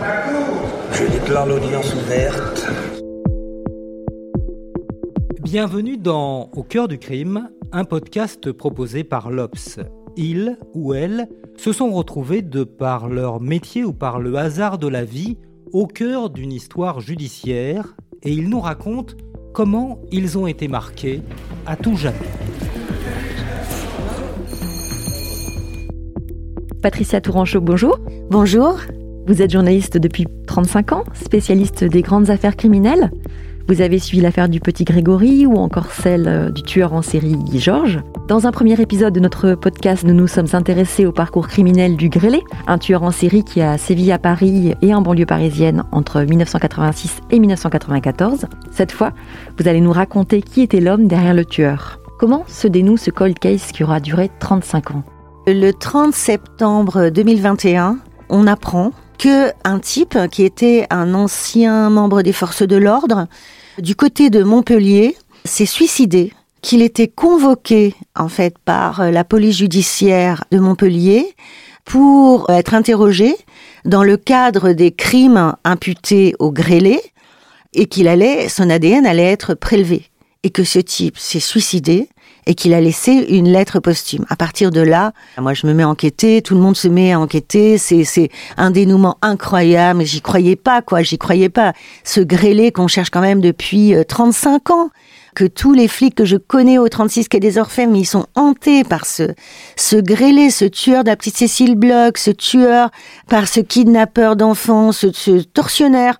Je déclare l'audience ouverte. Bienvenue dans Au cœur du crime, un podcast proposé par l'Obs. Ils ou elles se sont retrouvés de par leur métier ou par le hasard de la vie au cœur d'une histoire judiciaire et ils nous racontent comment ils ont été marqués à tout jamais. Patricia Tourangeau, bonjour. Bonjour. Vous êtes journaliste depuis 35 ans, spécialiste des grandes affaires criminelles. Vous avez suivi l'affaire du petit Grégory ou encore celle euh, du tueur en série Georges. Dans un premier épisode de notre podcast, nous nous sommes intéressés au parcours criminel du Grélé, un tueur en série qui a sévi à Paris et en banlieue parisienne entre 1986 et 1994. Cette fois, vous allez nous raconter qui était l'homme derrière le tueur. Comment se dénoue ce cold case qui aura duré 35 ans? Le 30 septembre 2021, on apprend que un type qui était un ancien membre des forces de l'ordre du côté de Montpellier s'est suicidé, qu'il était convoqué en fait par la police judiciaire de Montpellier pour être interrogé dans le cadre des crimes imputés au grêlé et qu'il allait son ADN allait être prélevé et que ce type s'est suicidé et qu'il a laissé une lettre posthume. À partir de là, moi je me mets à enquêter, tout le monde se met à enquêter, c'est un dénouement incroyable, j'y croyais pas quoi, j'y croyais pas. Ce grêlé qu'on cherche quand même depuis 35 euh, ans que tous les flics que je connais au 36 quai des Orfèvres, ils sont hantés par ce, ce grêlé, ce tueur de la petite Cécile Bloch, ce tueur, par ce kidnappeur d'enfants, ce, ce tortionnaire.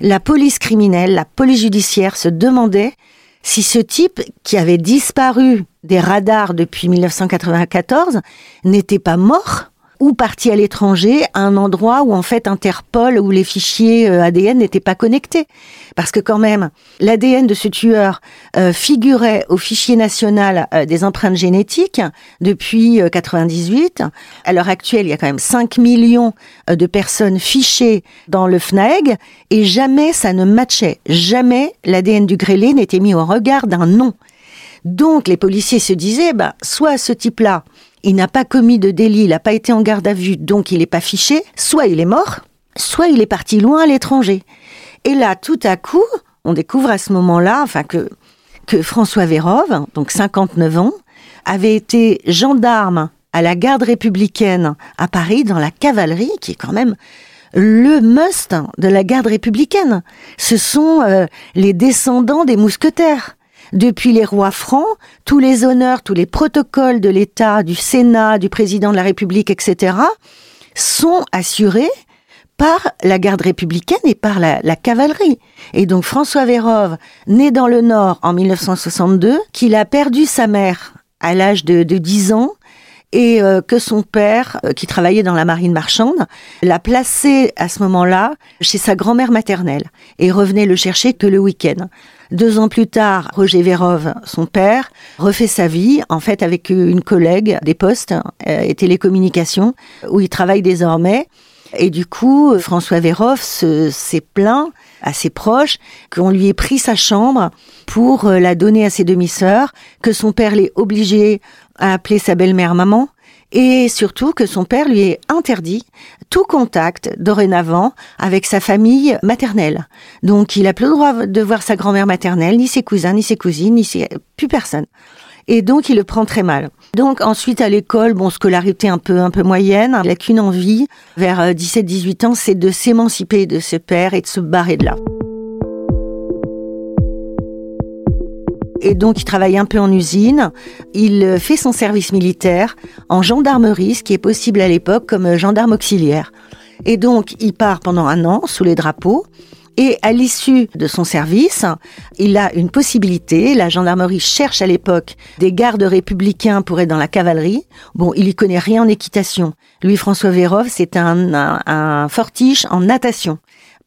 La police criminelle, la police judiciaire se demandait si ce type, qui avait disparu des radars depuis 1994, n'était pas mort ou parti à l'étranger, à un endroit où en fait Interpol, où les fichiers euh, ADN n'étaient pas connectés. Parce que quand même, l'ADN de ce tueur euh, figurait au fichier national euh, des empreintes génétiques depuis 98. À l'heure actuelle, il y a quand même 5 millions de personnes fichées dans le FNAEG et jamais ça ne matchait. Jamais l'ADN du grêlé n'était mis au regard d'un nom. Donc les policiers se disaient, bah, soit ce type-là, il n'a pas commis de délit, il n'a pas été en garde à vue, donc il n'est pas fiché, soit il est mort, soit il est parti loin à l'étranger. Et là, tout à coup, on découvre à ce moment-là, enfin que, que François Vérove, donc 59 ans, avait été gendarme à la garde républicaine à Paris dans la cavalerie, qui est quand même le must de la garde républicaine. Ce sont euh, les descendants des mousquetaires. Depuis les rois francs, tous les honneurs, tous les protocoles de l'État, du Sénat, du président de la République, etc., sont assurés par la garde républicaine et par la, cavalerie. Et donc François Vérove, né dans le Nord en 1962, qu'il a perdu sa mère à l'âge de, de 10 ans, et euh, que son père, euh, qui travaillait dans la marine marchande, l'a placé à ce moment-là chez sa grand-mère maternelle et revenait le chercher que le week-end. Deux ans plus tard, Roger Vérove, son père, refait sa vie, en fait, avec une collègue des postes euh, et télécommunications, où il travaille désormais. Et du coup, François Vérove s'est plaint à ses proches qu'on lui ait pris sa chambre pour la donner à ses demi-sœurs, que son père l'ait obligé à appeler sa belle-mère maman et surtout que son père lui ait interdit tout contact dorénavant avec sa famille maternelle. Donc il a plus le droit de voir sa grand-mère maternelle, ni ses cousins, ni ses cousines, ni ses... plus personne. Et donc il le prend très mal. Donc ensuite à l'école, bon scolarité un peu un peu moyenne, il n'a qu'une envie vers 17-18 ans, c'est de s'émanciper de ce père et de se barrer de là. Et donc il travaille un peu en usine. Il euh, fait son service militaire en gendarmerie, ce qui est possible à l'époque comme euh, gendarme auxiliaire. Et donc il part pendant un an sous les drapeaux. Et à l'issue de son service, il a une possibilité. La gendarmerie cherche à l'époque des gardes républicains pour être dans la cavalerie. Bon, il y connaît rien en équitation. Louis-François Vérov, c'est un, un, fortiche en natation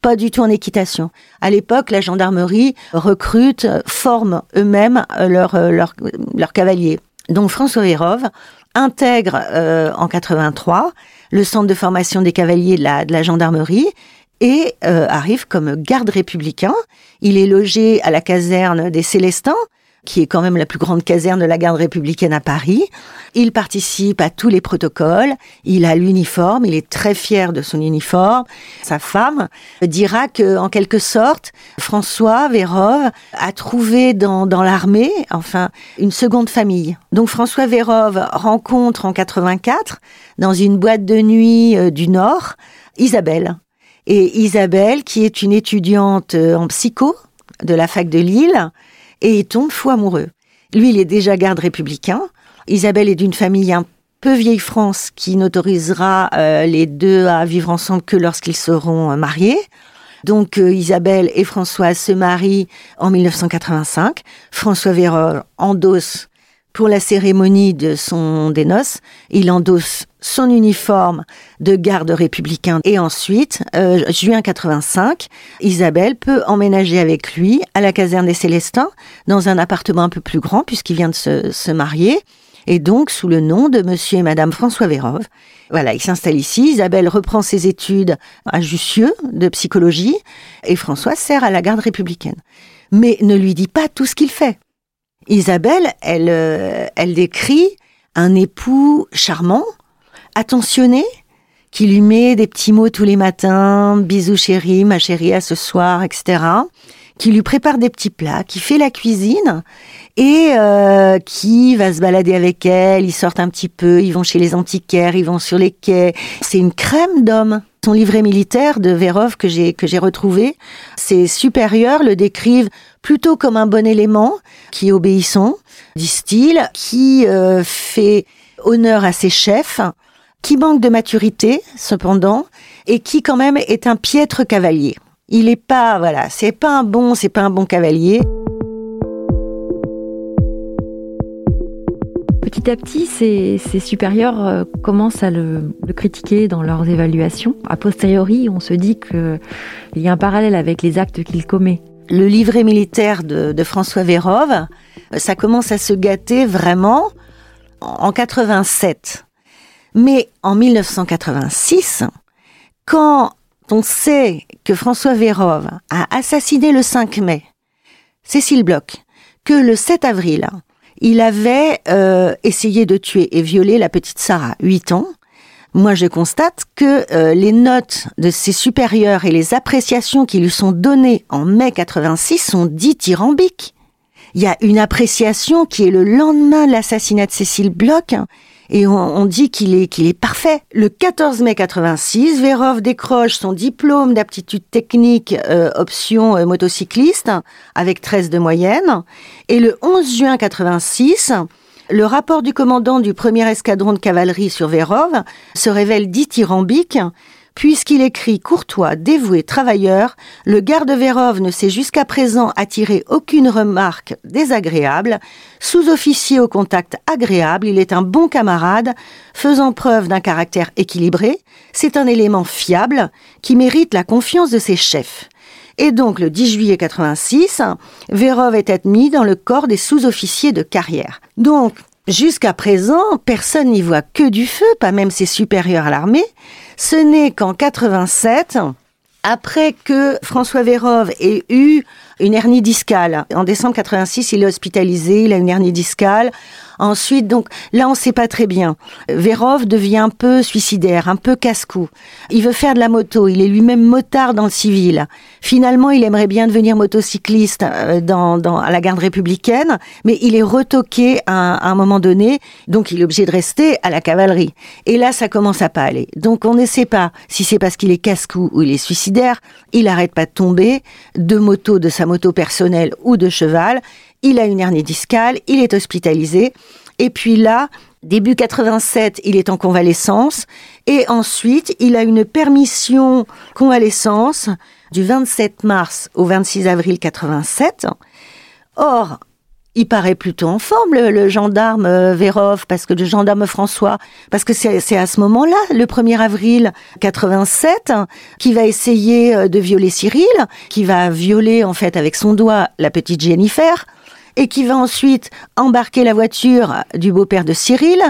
pas du tout en équitation. À l'époque, la gendarmerie recrute, forme eux-mêmes leurs leur, leur cavaliers. Donc François Vérov intègre euh, en 83 le centre de formation des cavaliers de la, de la gendarmerie et euh, arrive comme garde républicain. Il est logé à la caserne des Célestins, qui est quand même la plus grande caserne de la garde républicaine à Paris. Il participe à tous les protocoles, il a l'uniforme, il est très fier de son uniforme. Sa femme dira que, en quelque sorte, François Vérov a trouvé dans, dans l'armée, enfin, une seconde famille. Donc François Vérov rencontre en 84, dans une boîte de nuit euh, du Nord, Isabelle, et Isabelle, qui est une étudiante euh, en psycho de la fac de Lille, et il tombe fou amoureux. Lui, il est déjà garde républicain. Isabelle est d'une famille un peu vieille France qui n'autorisera euh, les deux à vivre ensemble que lorsqu'ils seront euh, mariés. Donc Isabelle et François se marient en 1985. François Vérol endosse pour la cérémonie de son des noces, il endosse son uniforme de garde républicain et ensuite, euh, juin 85, Isabelle peut emménager avec lui à la caserne des Célestins dans un appartement un peu plus grand puisqu'il vient de se, se marier et donc sous le nom de monsieur et madame François Vérov. Voilà, il s'installe ici, Isabelle reprend ses études à Jussieu de psychologie et François sert à la garde républicaine. Mais ne lui dit pas tout ce qu'il fait. Isabelle, elle, euh, elle décrit un époux charmant, attentionné, qui lui met des petits mots tous les matins, bisous chérie, ma chérie à ce soir, etc. Qui lui prépare des petits plats, qui fait la cuisine et euh, qui va se balader avec elle. Ils sortent un petit peu, ils vont chez les antiquaires, ils vont sur les quais. C'est une crème d'homme. Livret militaire de Vérov que j'ai que j'ai retrouvé, ses supérieurs le décrivent plutôt comme un bon élément qui est obéissant, disent-ils, qui euh, fait honneur à ses chefs, qui manque de maturité cependant et qui quand même est un piètre cavalier. Il est pas voilà, c'est pas un bon, c'est pas un bon cavalier. Petit à petit, ses, supérieurs euh, commencent à le, critiquer dans leurs évaluations. A posteriori, on se dit qu'il y a un parallèle avec les actes qu'il commet. Le livret militaire de, François Vérov, euh, ça commence à se gâter vraiment en 87. Mais en 1986, quand on sait que François Vérov a assassiné le 5 mai Cécile Bloch, que le 7 avril, il avait euh, essayé de tuer et violer la petite Sarah, 8 ans. Moi, je constate que euh, les notes de ses supérieurs et les appréciations qui lui sont données en mai 86 sont dithyrambiques. Il y a une appréciation qui est le lendemain de l'assassinat de Cécile Bloch et on, dit qu'il est, qu'il est parfait. Le 14 mai 86, Vérov décroche son diplôme d'aptitude technique euh, option euh, motocycliste avec 13 de moyenne. Et le 11 juin 86, le rapport du commandant du premier escadron de cavalerie sur Vérov se révèle dithyrambique Puisqu'il écrit courtois, dévoué, travailleur, le garde Vérov ne s'est jusqu'à présent attiré aucune remarque désagréable. Sous-officier au contact agréable, il est un bon camarade, faisant preuve d'un caractère équilibré. C'est un élément fiable qui mérite la confiance de ses chefs. Et donc, le 10 juillet 86, Vérov est admis dans le corps des sous-officiers de carrière. Donc, jusqu'à présent, personne n'y voit que du feu, pas même ses supérieurs à l'armée. Ce n'est qu'en 87, après que François Vérov ait eu une hernie discale. En décembre 86, il est hospitalisé, il a une hernie discale. Ensuite, donc là, on ne sait pas très bien. Vérov devient un peu suicidaire, un peu casse-cou. Il veut faire de la moto. Il est lui-même motard dans le civil. Finalement, il aimerait bien devenir motocycliste euh, dans, dans à la garde républicaine, mais il est retoqué à, un moment donné, donc il est obligé de rester à la cavalerie. Et là, ça commence à pas aller. Donc on ne sait pas si c'est parce qu'il est casse-cou ou il est suicidaire. Il arrête pas de tomber de moto, de sa moto personnelle ou de cheval il a une hernie discale, il est hospitalisé. Et puis là, Début 87, il est en convalescence et ensuite il a une permission convalescence du 27 mars au 26 avril 87. Or, il paraît plutôt en forme, le, gendarme euh, Vérov, parce que le gendarme François, parce que c'est à ce moment-là, le 1er avril 87, qui va essayer euh, de violer Cyril, qui va violer en fait avec son doigt la petite Jennifer, et qui va ensuite embarquer la voiture du beau-père de Cyril,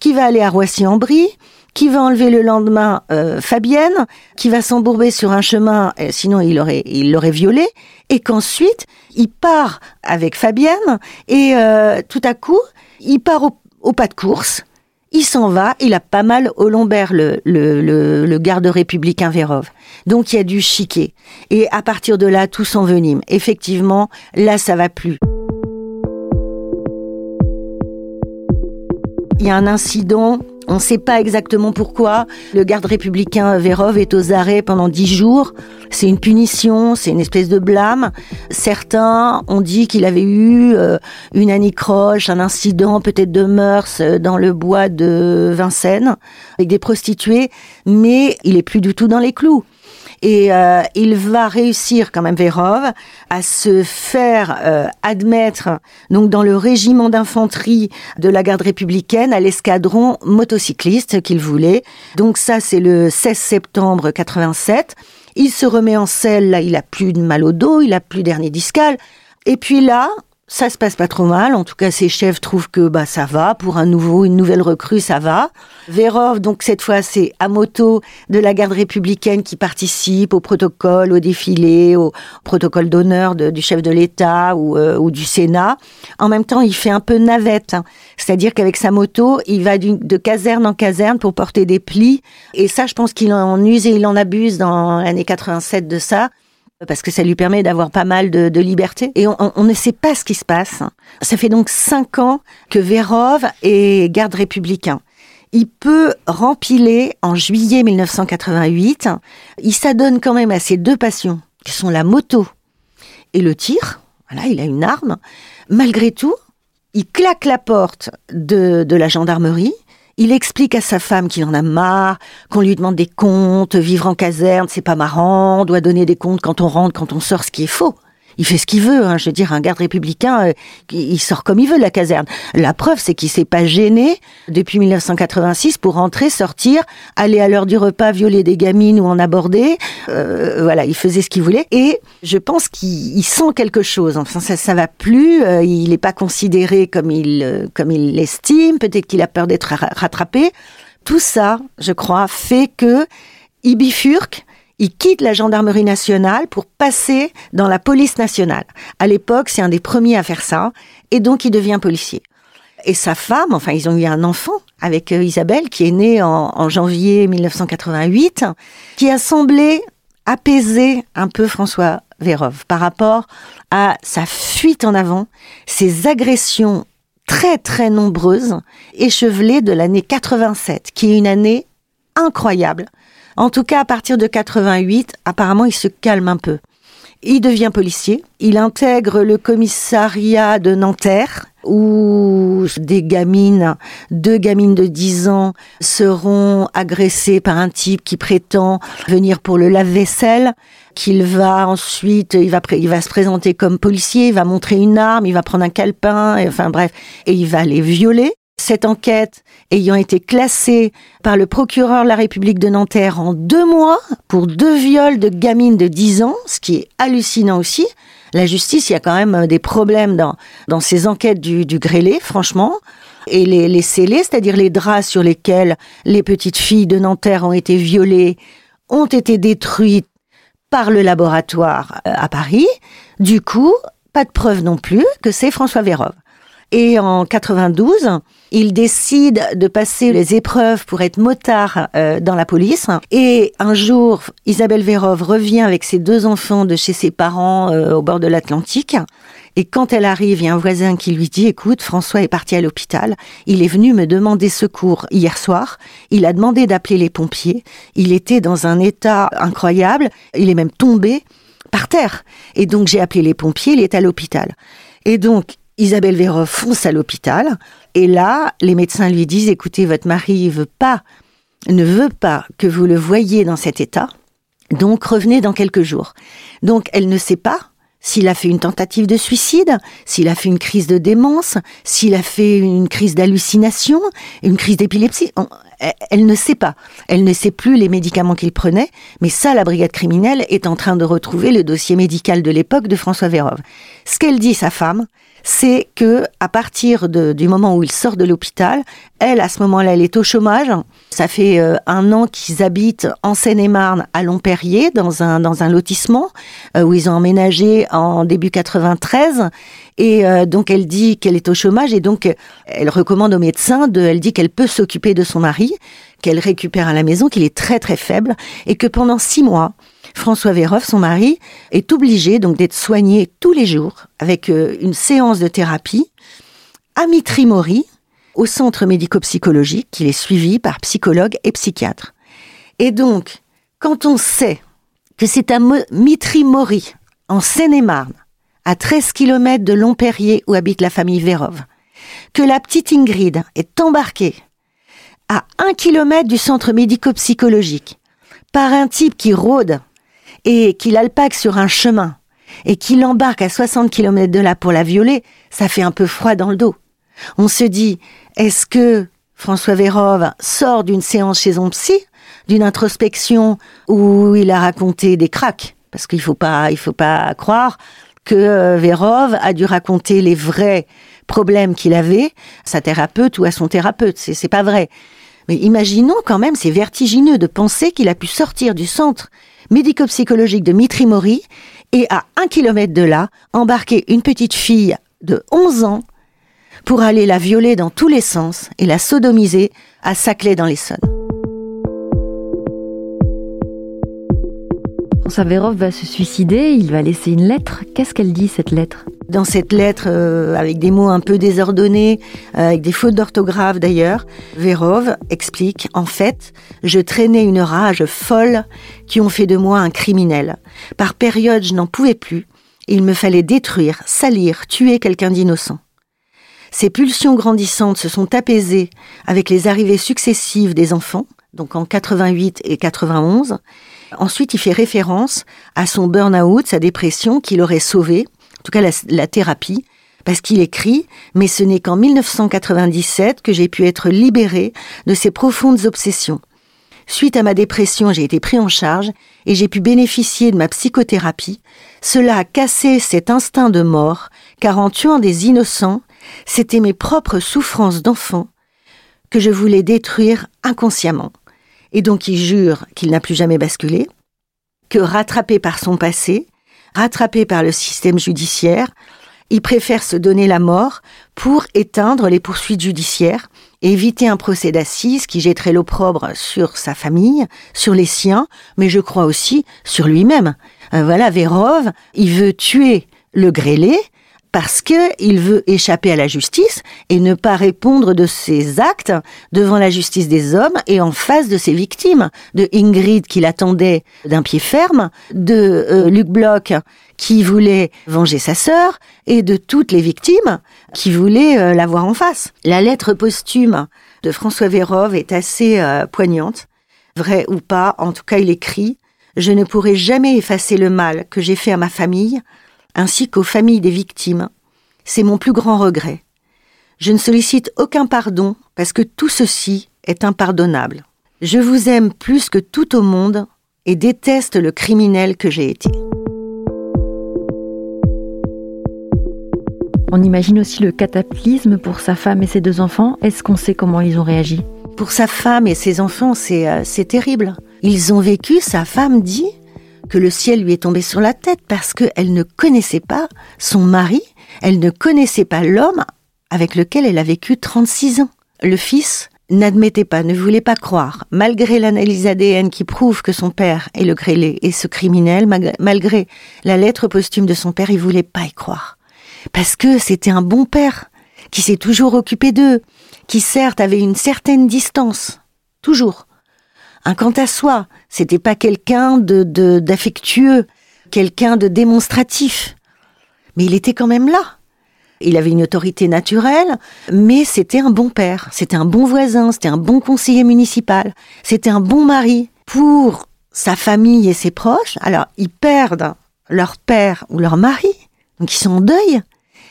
qui va aller à Roissy-en-Brie, qui va enlever le lendemain euh, Fabienne, qui va s'embourber sur un chemin, sinon il aurait il l'aurait violé, et qu'ensuite il part avec Fabienne et euh, tout à coup il part au, pas de course. Il s'en va, il a pas mal au lombaire, le, garde républicain Vérov. Donc il y a du chiquet. Et à partir de là, tout s'envenime. Effectivement, là, ça va plus. Il y a un incident on ne sait pas exactement pourquoi. Le garde républicain Vérov est aux arrêts pendant dix jours. C'est une punition, c'est une espèce de blâme. Certains ont dit qu'il avait eu euh, une anicroche, un incident peut-être de mœurs euh, dans le bois de Vincennes avec des prostituées, mais il est plus du tout dans les clous. Et euh, il va réussir quand même Vérov à se faire euh, admettre donc dans le régiment d'infanterie de la garde républicaine à l'escadron motocycliste qu'il voulait. Donc ça c'est le 16 septembre 87. Il se remet en selle, là il a plus de mal au dos, il a plus d'hernie discale. Et puis là, ça se passe pas trop mal. En tout cas, ses chefs trouvent que bah ça va pour un nouveau, une nouvelle recrue, ça va. Vérov, donc cette fois, c'est à moto de la garde républicaine qui participe au protocole, au défilé, au protocole d'honneur du chef de l'État ou, euh, ou, du Sénat. En même temps, il fait un peu navette, hein. c'est-à-dire qu'avec sa moto, il va de caserne en caserne pour porter des plis. Et ça, je pense qu'il en use et il en abuse dans l'année 87 de ça parce que ça lui permet d'avoir pas mal de, liberté. Et on, ne sait pas ce qui se passe. Ça fait donc cinq ans que Vérov est garde républicain. Il peut rempiler en juillet 1988. Il s'adonne quand même à ses deux passions, qui sont la moto et le tir. Voilà, il a une arme. Malgré tout, il claque la porte de, de la gendarmerie il explique à sa femme qu'il en a marre, qu'on lui demande des comptes, vivre en caserne, c'est pas marrant, on doit donner des comptes quand on rentre, quand on sort, ce qui est faux il fait ce qu'il veut. Hein. Je veux dire, un garde républicain, euh, il sort comme il veut de la caserne. La preuve, c'est qu'il s'est pas gêné depuis 1986 pour rentrer, sortir, aller à l'heure du repas, violer des gamines ou en aborder. Euh, voilà, il faisait ce qu'il voulait. Et je pense qu'il sent quelque chose. Enfin, ça, ça va plus. Euh, il n'est pas considéré comme il comme il l'estime. Peut-être qu'il a peur d'être rattrapé. Tout ça, je crois, fait que il bifurque il quitte la gendarmerie nationale pour passer dans la police nationale. À l'époque, c'est un des premiers à faire ça, et donc il devient policier. Et sa femme, enfin, ils ont eu un enfant avec euh, Isabelle, qui est née en, janvier 1988, qui a semblé apaiser un peu François Vérov par rapport à sa fuite en avant, ses agressions très très nombreuses, échevelées de l'année 87, qui est une année incroyable en tout cas, à partir de 88, apparemment, il se calme un peu. Il devient policier. Il intègre le commissariat de Nanterre, où des gamines, deux gamines de 10 ans, seront agressées par un type qui prétend venir pour le lave-vaisselle, qu'il va ensuite, il va, se présenter comme policier, il va montrer une arme, il va prendre un calepin, et, enfin bref, et il va les violer. Cette enquête ayant été classée par le procureur de la République de Nanterre en deux mois pour deux viols de gamines de 10 ans, ce qui est hallucinant aussi. La justice, il y a quand même euh, des problèmes dans, dans ces enquêtes du, du grêlé, franchement. Et les, les scellés, c'est-à-dire les draps sur lesquels les petites filles de Nanterre ont été violées, ont été détruits par le laboratoire euh, à Paris. Du coup, pas de preuve non plus que c'est François Vérove. Et en 92, il décide de passer les épreuves pour être motard euh, dans la police. Et un jour, Isabelle Vérov revient avec ses deux enfants de chez ses parents euh, au bord de l'Atlantique. Et quand elle arrive, il y a un voisin qui lui dit, écoute, François est parti à l'hôpital. Il est venu me demander secours hier soir. Il a demandé d'appeler les pompiers. Il était dans un état incroyable. Il est même tombé par terre. Et donc j'ai appelé les pompiers. Il est à l'hôpital. Et donc Isabelle Vérov fonce à l'hôpital et là, les médecins lui disent écoutez, votre mari veut pas, ne veut pas que vous le voyiez dans cet état, donc revenez dans quelques jours. Donc elle ne sait pas s'il a fait une tentative de suicide, s'il a fait une crise de démence, s'il a fait une crise d'hallucination, une crise d'épilepsie. Elle ne sait pas. Elle ne sait plus les médicaments qu'il prenait, mais ça, la brigade criminelle est en train de retrouver le dossier médical de l'époque de François Vérove. Ce qu'elle dit, sa femme, c'est que à partir du moment où il sort de l'hôpital, elle, à ce moment-là, elle est au chômage. Ça fait euh, un an qu'ils habitent en Seine-et-Marne, à Lomperrier, dans un, dans un lotissement, euh, où ils ont emménagé en début 93. Et euh, donc elle dit qu'elle est au chômage et donc elle recommande au médecin, de, elle dit qu'elle peut s'occuper de son mari, qu'elle récupère à la maison, qu'il est très très faible et que pendant six mois, François Véroff, son mari, est obligé donc d'être soigné tous les jours avec euh, une séance de thérapie à Mitrimori, au centre médico-psychologique, qu'il est suivi par psychologue et psychiatre. Et donc, quand on sait que c'est à Mitrimori, en Seine-et-Marne, à 13 km de Lomperrier où habite la famille Vérov, que la petite Ingrid est embarquée à 1 km du centre médico-psychologique par un type qui rôde et qu'il alpague sur un chemin et qu'il embarque à 60 km de là pour la violer, ça fait un peu froid dans le dos. On se dit, est-ce que François Vérove sort d'une séance chez son psy, d'une introspection où il a raconté des cracks Parce qu'il faut pas, il faut pas croire que euh, Vérove a dû raconter les vrais problèmes qu'il avait à sa thérapeute ou à son thérapeute. C'est, c'est pas vrai. Mais imaginons quand même, c'est vertigineux de penser qu'il a pu sortir du centre médico-psychologique de Mitrimori et à un kilomètre de là, embarquer une petite fille de 11 ans pour aller la violer dans tous les sens et la sodomiser à Saclay dans l'Essonne. François Vérov va se suicider, il va laisser une lettre. Qu'est-ce qu'elle dit cette lettre? Dans cette lettre, euh, avec des mots un peu désordonnés, euh, avec des fautes d'orthographe d'ailleurs, Vérov explique En fait, je traînais une rage folle qui ont fait de moi un criminel. Par période, je n'en pouvais plus. Il me fallait détruire, salir, tuer quelqu'un d'innocent. Ces pulsions grandissantes se sont apaisées avec les arrivées successives des enfants, donc en 88 et 91. Ensuite, il fait référence à son burn-out, sa dépression qu'il aurait sauvé en tout cas la, thérapie, parce qu'il écrit Mais ce n'est qu'en 1997 que j'ai pu être libéré de ces profondes obsessions. Suite à ma dépression, j'ai été pris en charge et j'ai pu bénéficier de ma psychothérapie. Cela a cassé cet instinct de mort, car en tuant des innocents, c'était mes propres souffrances d'enfant que je voulais détruire inconsciemment. Et donc il jure qu'il n'a plus jamais basculé, que rattrapé par son passé, rattrapé par le système judiciaire, il préfère se donner la mort pour éteindre les poursuites judiciaires et éviter un procès d'assises qui jetterait l'opprobre sur sa famille, sur les siens, mais je crois aussi sur lui-même. Euh, voilà, Vérov, il veut tuer le grêlé, parce qu'il veut échapper à la justice et ne pas répondre de ses actes devant la justice des hommes et en face de ses victimes, de Ingrid qui l'attendait d'un pied ferme, de euh, Luc Bloch qui voulait venger sa sœur et de toutes les victimes qui voulaient euh, la voir en face. La lettre posthume de François Vérove est assez euh, poignante, vrai ou pas, en tout cas il écrit je ne pourrai jamais effacer le mal que j'ai fait à ma famille, ainsi qu'aux familles des victimes. C'est mon plus grand regret. Je ne sollicite aucun pardon parce que tout ceci est impardonnable. Je vous aime plus que tout au monde et déteste le criminel que j'ai été. On imagine aussi le cataclysme pour sa femme et ses deux enfants. Est-ce qu'on sait comment ils ont réagi? Pour sa femme et ses enfants, c'est euh, terrible. Ils ont vécu, sa femme dit, que le ciel lui est tombé sur la tête parce qu'elle ne connaissait pas son mari, elle ne connaissait pas l'homme avec lequel elle a vécu 36 ans. Le fils n'admettait pas, ne voulait pas croire, malgré l'analyse ADN qui prouve que son père est le grêlé et ce criminel, malgré la lettre posthume de son père, il voulait pas y croire. Parce que c'était un bon père, qui s'est toujours occupé d'eux, qui certes avait une certaine distance, toujours, quant à soi. C'était pas quelqu'un de d'affectueux, quelqu'un de démonstratif. Mais il était quand même là. Il avait une autorité naturelle, mais c'était un bon père, c'était un bon voisin, c'était un bon conseiller municipal, c'était un bon mari pour sa famille et ses proches. Alors, ils perdent leur père ou leur mari, donc ils sont en deuil,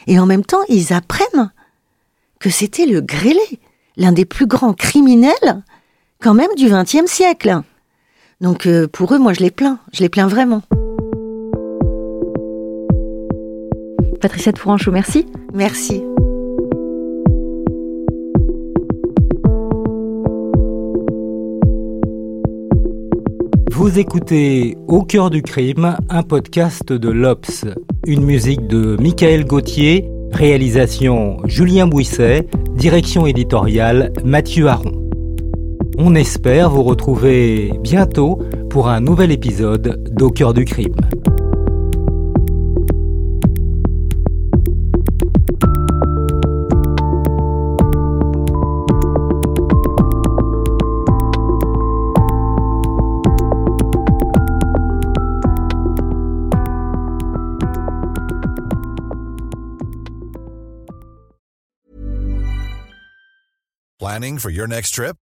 et en même temps, ils apprennent que c'était le grêlé, l'un des plus grands criminels quand même du XXe siècle. Donc euh, pour eux, moi je les plains, je les plains vraiment. Patricia de Fouranchot, merci. Merci. Vous écoutez Au cœur du crime, un podcast de l'Obs, une musique de Michael Gauthier, réalisation Julien Bouisset, direction éditoriale Mathieu Aron. On espère vous retrouver bientôt pour un nouvel épisode d'Au cœur du crime. Planning for your next trip?